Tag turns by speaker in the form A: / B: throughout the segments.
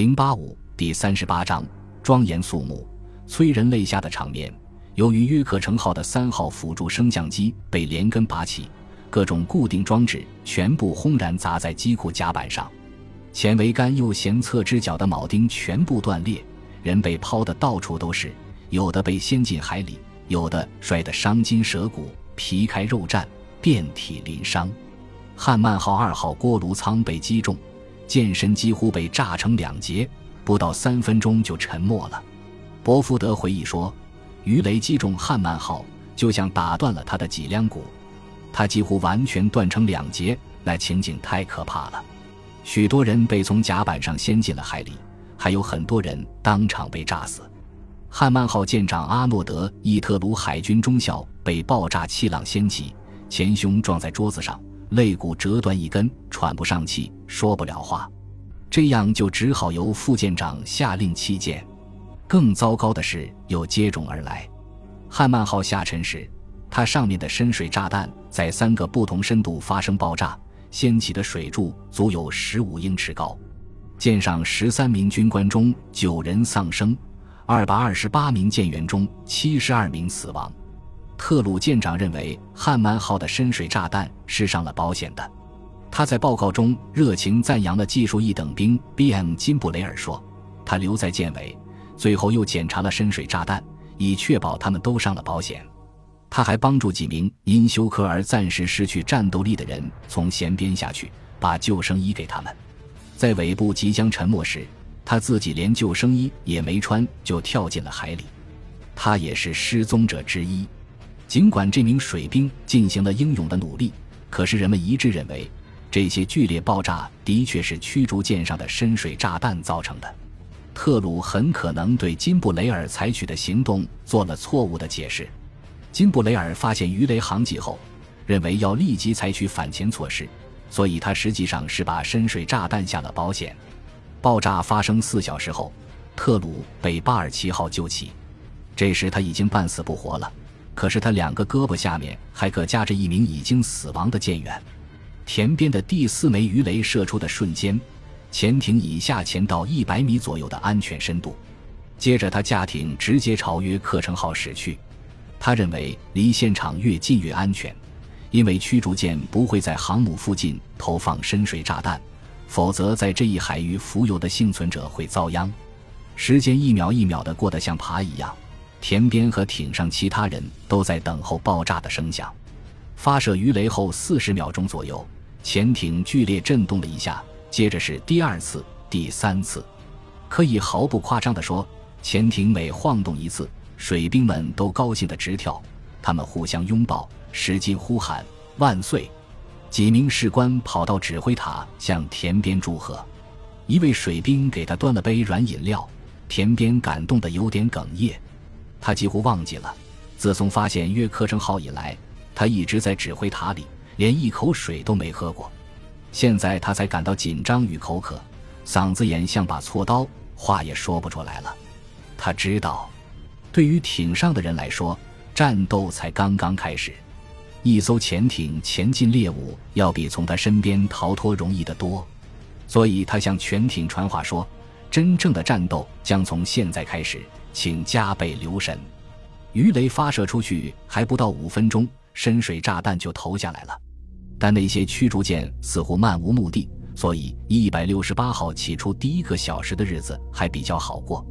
A: 零八五第三十八章，庄严肃穆、催人泪下的场面。由于约克城号的三号辅助升降机被连根拔起，各种固定装置全部轰然砸在机库甲板上，前桅杆右舷侧支脚的铆钉全部断裂，人被抛得到处都是，有的被掀进海里，有的摔得伤筋折骨、皮开肉绽、遍体鳞伤。汉曼号二号锅炉舱被击中。舰身几乎被炸成两截，不到三分钟就沉没了。伯福德回忆说：“鱼雷击中汉曼号，就像打断了他的脊梁骨，他几乎完全断成两截，那情景太可怕了。许多人被从甲板上掀进了海里，还有很多人当场被炸死。汉曼号舰长阿诺德·伊特鲁海军中校被爆炸气浪掀起，前胸撞在桌子上。”肋骨折断一根，喘不上气，说不了话，这样就只好由副舰长下令弃舰。更糟糕的是又接踵而来。汉曼号下沉时，它上面的深水炸弹在三个不同深度发生爆炸，掀起的水柱足有十五英尺高。舰上十三名军官中九人丧生，二百二十八名舰员中七十二名死亡。特鲁舰长认为汉曼号的深水炸弹是上了保险的。他在报告中热情赞扬了技术一等兵 B.M. 金布雷尔，说他留在舰尾，最后又检查了深水炸弹，以确保他们都上了保险。他还帮助几名因休克而暂时失去战斗力的人从舷边下去，把救生衣给他们。在尾部即将沉没时，他自己连救生衣也没穿就跳进了海里。他也是失踪者之一。尽管这名水兵进行了英勇的努力，可是人们一致认为，这些剧烈爆炸的确是驱逐舰上的深水炸弹造成的。特鲁很可能对金布雷尔采取的行动做了错误的解释。金布雷尔发现鱼雷航迹后，认为要立即采取反潜措施，所以他实际上是把深水炸弹下了保险。爆炸发生四小时后，特鲁被巴尔奇号救起，这时他已经半死不活了。可是他两个胳膊下面还可夹着一名已经死亡的舰员。田边的第四枚鱼雷射出的瞬间，潜艇已下潜到一百米左右的安全深度。接着，他驾艇直接朝约克城号驶去。他认为离现场越近越安全，因为驱逐舰不会在航母附近投放深水炸弹，否则在这一海域浮游的幸存者会遭殃。时间一秒一秒的过得像爬一样。田边和艇上其他人都在等候爆炸的声响。发射鱼雷后四十秒钟左右，潜艇剧烈震动了一下，接着是第二次、第三次。可以毫不夸张地说，潜艇每晃动一次，水兵们都高兴得直跳，他们互相拥抱，使劲呼喊“万岁”。几名士官跑到指挥塔向田边祝贺，一位水兵给他端了杯软饮料，田边感动得有点哽咽。他几乎忘记了，自从发现约克城号以来，他一直在指挥塔里，连一口水都没喝过。现在他才感到紧张与口渴，嗓子眼像把锉刀，话也说不出来了。他知道，对于艇上的人来说，战斗才刚刚开始。一艘潜艇前进猎物，要比从他身边逃脱容易得多。所以他向全艇传话说：“真正的战斗将从现在开始。”请加倍留神。鱼雷发射出去还不到五分钟，深水炸弹就投下来了。但那些驱逐舰似乎漫无目的，所以一百六十八号起初第一个小时的日子还比较好过。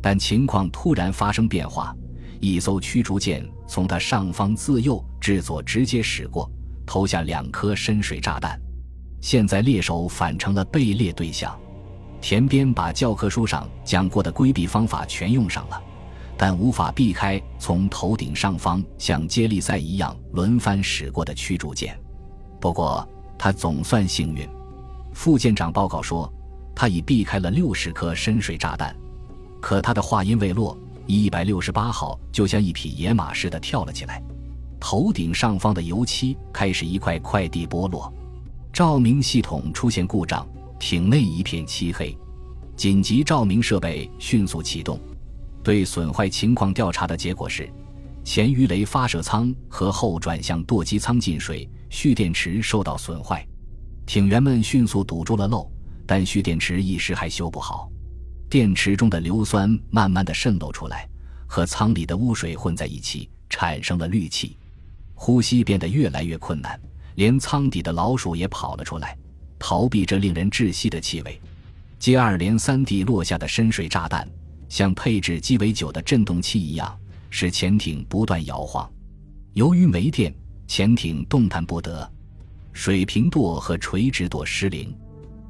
A: 但情况突然发生变化，一艘驱逐舰从它上方自右至左直接驶过，投下两颗深水炸弹。现在猎手反成了被猎对象。田边把教科书上讲过的规避方法全用上了，但无法避开从头顶上方像接力赛一样轮番驶过的驱逐舰。不过他总算幸运，副舰长报告说他已避开了六十颗深水炸弹。可他的话音未落，一百六十八号就像一匹野马似的跳了起来，头顶上方的油漆开始一块块地剥落，照明系统出现故障。艇内一片漆黑，紧急照明设备迅速启动。对损坏情况调查的结果是，前鱼雷发射舱和后转向舵机舱进水，蓄电池受到损坏。艇员们迅速堵住了漏，但蓄电池一时还修不好。电池中的硫酸慢慢的渗漏出来，和舱里的污水混在一起，产生了氯气，呼吸变得越来越困难，连舱底的老鼠也跑了出来，逃避这令人窒息的气味。接二连三地落下的深水炸弹，像配置鸡尾酒的振动器一样，使潜艇不断摇晃。由于没电，潜艇动弹不得，水平舵和垂直舵失灵。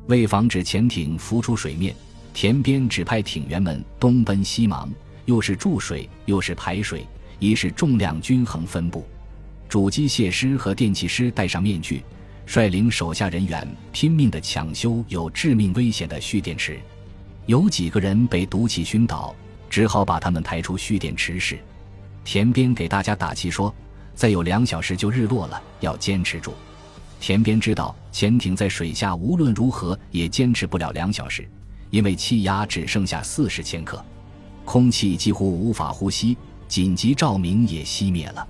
A: 为防止潜艇浮出水面，田边指派艇员们东奔西忙，又是注水又是排水，以使重量均衡分布。主机械师和电气师戴上面具。率领手下人员拼命地抢修有致命危险的蓄电池，有几个人被毒气熏倒，只好把他们抬出蓄电池室。田边给大家打气说：“再有两小时就日落了，要坚持住。”田边知道潜艇在水下无论如何也坚持不了两小时，因为气压只剩下四十千克，空气几乎无法呼吸，紧急照明也熄灭了。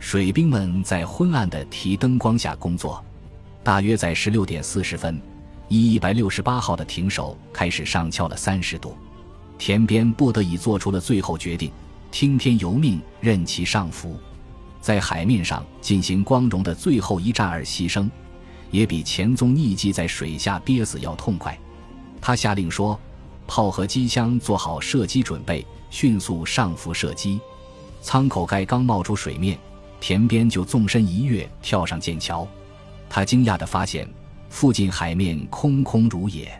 A: 水兵们在昏暗的提灯光下工作。大约在十六点四十分，一一百六十八号的艇手开始上翘了三十度，田边不得已做出了最后决定，听天由命，任其上浮，在海面上进行光荣的最后一战而牺牲，也比前宗匿迹在水下憋死要痛快。他下令说：“炮和机枪做好射击准备，迅速上浮射击。”舱口盖刚冒出水面，田边就纵身一跃，跳上剑桥。他惊讶地发现，附近海面空空如也。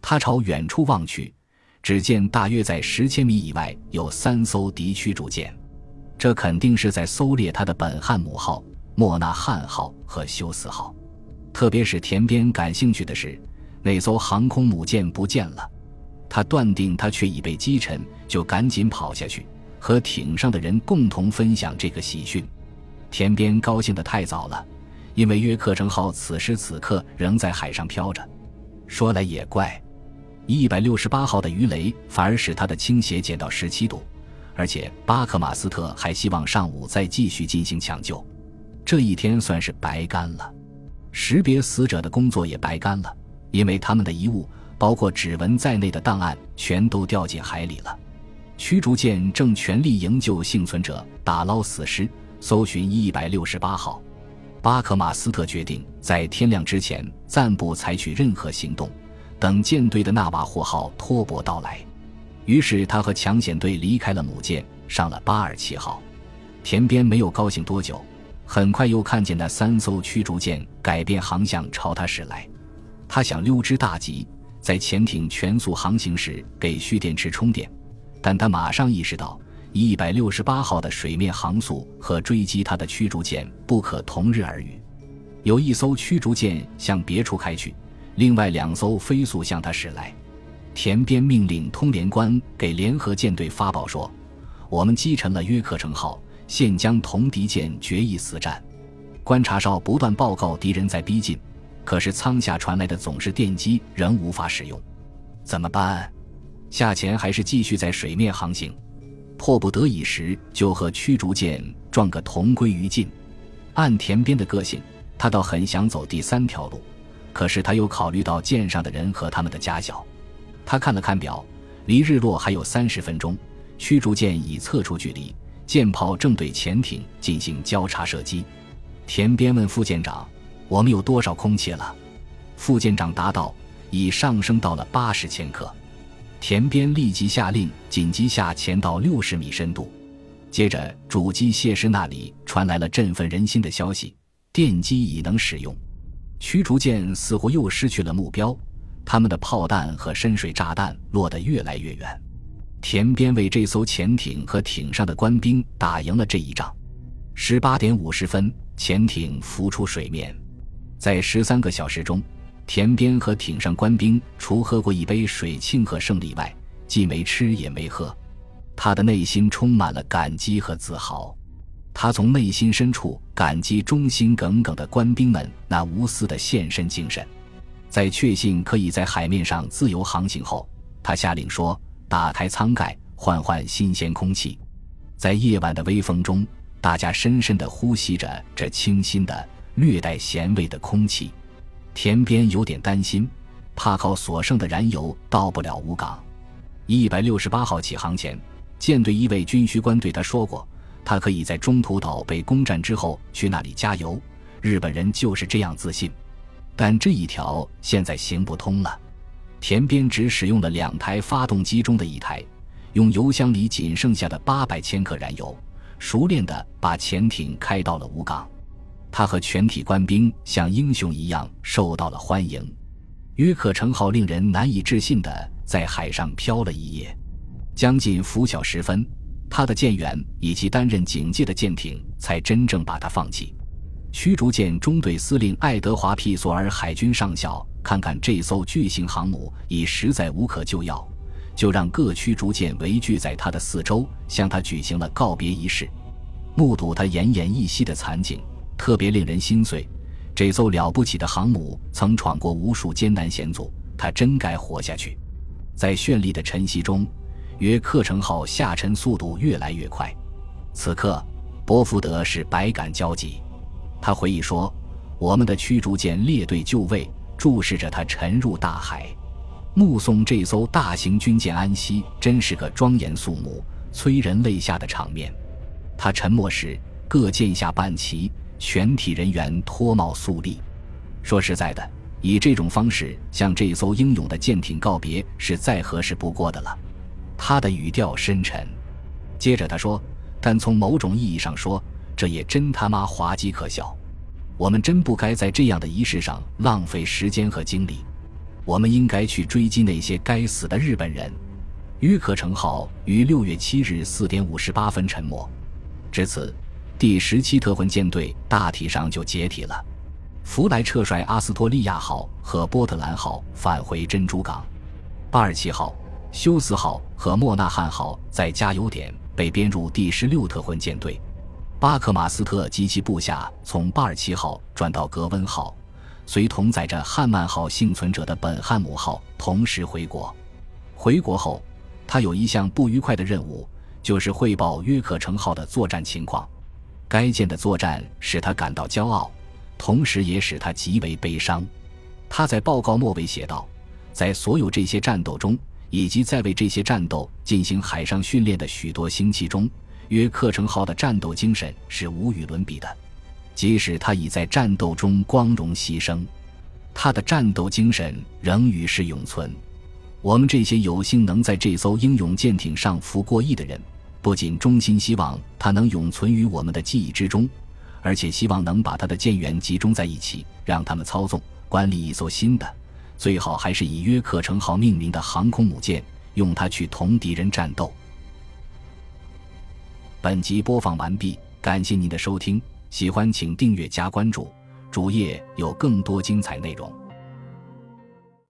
A: 他朝远处望去，只见大约在十千米以外有三艘敌驱逐舰，这肯定是在搜猎他的本汉姆号、莫纳汉号和休斯号。特别是田边感兴趣的是，那艘航空母舰不见了。他断定它却已被击沉，就赶紧跑下去，和艇上的人共同分享这个喜讯。田边高兴得太早了。因为约克城号此时此刻仍在海上飘着，说来也怪，一百六十八号的鱼雷反而使它的倾斜减到十七度，而且巴克马斯特还希望上午再继续进行抢救，这一天算是白干了，识别死者的工作也白干了，因为他们的遗物，包括指纹在内的档案全都掉进海里了。驱逐舰正全力营救幸存者，打捞死尸，搜寻一百六十八号。巴克马斯特决定在天亮之前暂不采取任何行动，等舰队的纳瓦霍号托钵到来。于是他和抢险队离开了母舰，上了巴尔奇号。田边没有高兴多久，很快又看见那三艘驱逐舰改变航向朝他驶来。他想溜之大吉，在潜艇全速航行时给蓄电池充电，但他马上意识到。一百六十八号的水面航速和追击它的驱逐舰不可同日而语。有一艘驱逐舰向别处开去，另外两艘飞速向它驶来。田边命令通联官给联合舰队发报说：“我们击沉了约克城号，现将同敌舰决一死战。”观察哨不断报告敌人在逼近，可是舱下传来的总是电机仍无法使用。怎么办？下潜还是继续在水面航行？迫不得已时，就和驱逐舰撞个同归于尽。按田边的个性，他倒很想走第三条路，可是他又考虑到舰上的人和他们的家小。他看了看表，离日落还有三十分钟，驱逐舰已测出距离，舰炮正对潜艇进行交叉射击。田边问副舰长：“我们有多少空气了？”副舰长答道：“已上升到了八十千克。”田边立即下令紧急下潜到六十米深度，接着主机械师那里传来了振奋人心的消息：电机已能使用。驱逐舰似乎又失去了目标，他们的炮弹和深水炸弹落得越来越远。田边为这艘潜艇和艇上的官兵打赢了这一仗。十八点五十分，潜艇浮出水面，在十三个小时中。田边和艇上官兵除喝过一杯水庆贺胜利外，既没吃也没喝。他的内心充满了感激和自豪。他从内心深处感激忠心耿耿的官兵们那无私的献身精神。在确信可以在海面上自由航行后，他下令说：“打开舱盖，换换新鲜空气。”在夜晚的微风中，大家深深地呼吸着这清新的、略带咸味的空气。田边有点担心，怕靠所剩的燃油到不了吴港。一百六十八号起航前，舰队一位军需官对他说过，他可以在中途岛被攻占之后去那里加油。日本人就是这样自信，但这一条现在行不通了。田边只使用了两台发动机中的一台，用油箱里仅剩下的八百千克燃油，熟练地把潜艇开到了武港。他和全体官兵像英雄一样受到了欢迎。约克城号令人难以置信地在海上漂了一夜，将近拂晓时分，他的舰员以及担任警戒的舰艇才真正把他放弃。驱逐舰中队司令爱德华 ·P· 索尔海军上校看看这艘巨型航母已实在无可救药，就让各驱逐舰围聚在他的四周，向他举行了告别仪式。目睹他奄奄一息的惨景，特别令人心碎。这艘了不起的航母曾闯过无数艰难险阻，它真该活下去。在绚丽的晨曦中，约克城号下沉速度越来越快。此刻，伯福德是百感交集。他回忆说：“我们的驱逐舰列队就位，注视着它沉入大海，目送这艘大型军舰安息，真是个庄严肃穆、催人泪下的场面。”他沉默时，各舰下半旗，全体人员脱帽肃立。说实在的，以这种方式向这艘英勇的舰艇告别，是再合适不过的了。他的语调深沉。接着他说：“但从某种意义上说。”这也真他妈滑稽可笑，我们真不该在这样的仪式上浪费时间和精力。我们应该去追击那些该死的日本人。约克城号于六月七日四点五十八分沉没，至此，第十七特混舰队大体上就解体了。福莱撤率阿斯托利亚号和波特兰号返回珍珠港，巴尔奇号、休斯号和莫纳汉号在加油点被编入第十六特混舰队。巴克马斯特及其部下从巴尔奇号转到格温号，随同载着汉曼号幸存者的本汉姆号同时回国。回国后，他有一项不愉快的任务，就是汇报约克城号的作战情况。该舰的作战使他感到骄傲，同时也使他极为悲伤。他在报告末尾写道：“在所有这些战斗中，以及在为这些战斗进行海上训练的许多星期中。”约克城号的战斗精神是无与伦比的，即使他已在战斗中光荣牺牲，他的战斗精神仍与世永存。我们这些有幸能在这艘英勇舰艇上服过役的人，不仅衷心希望他能永存于我们的记忆之中，而且希望能把他的舰员集中在一起，让他们操纵管理一艘新的，最好还是以约克城号命名的航空母舰，用它去同敌人战斗。本集播放完毕，感谢您的收听，喜欢请订阅加关注，主页有更多精彩内容。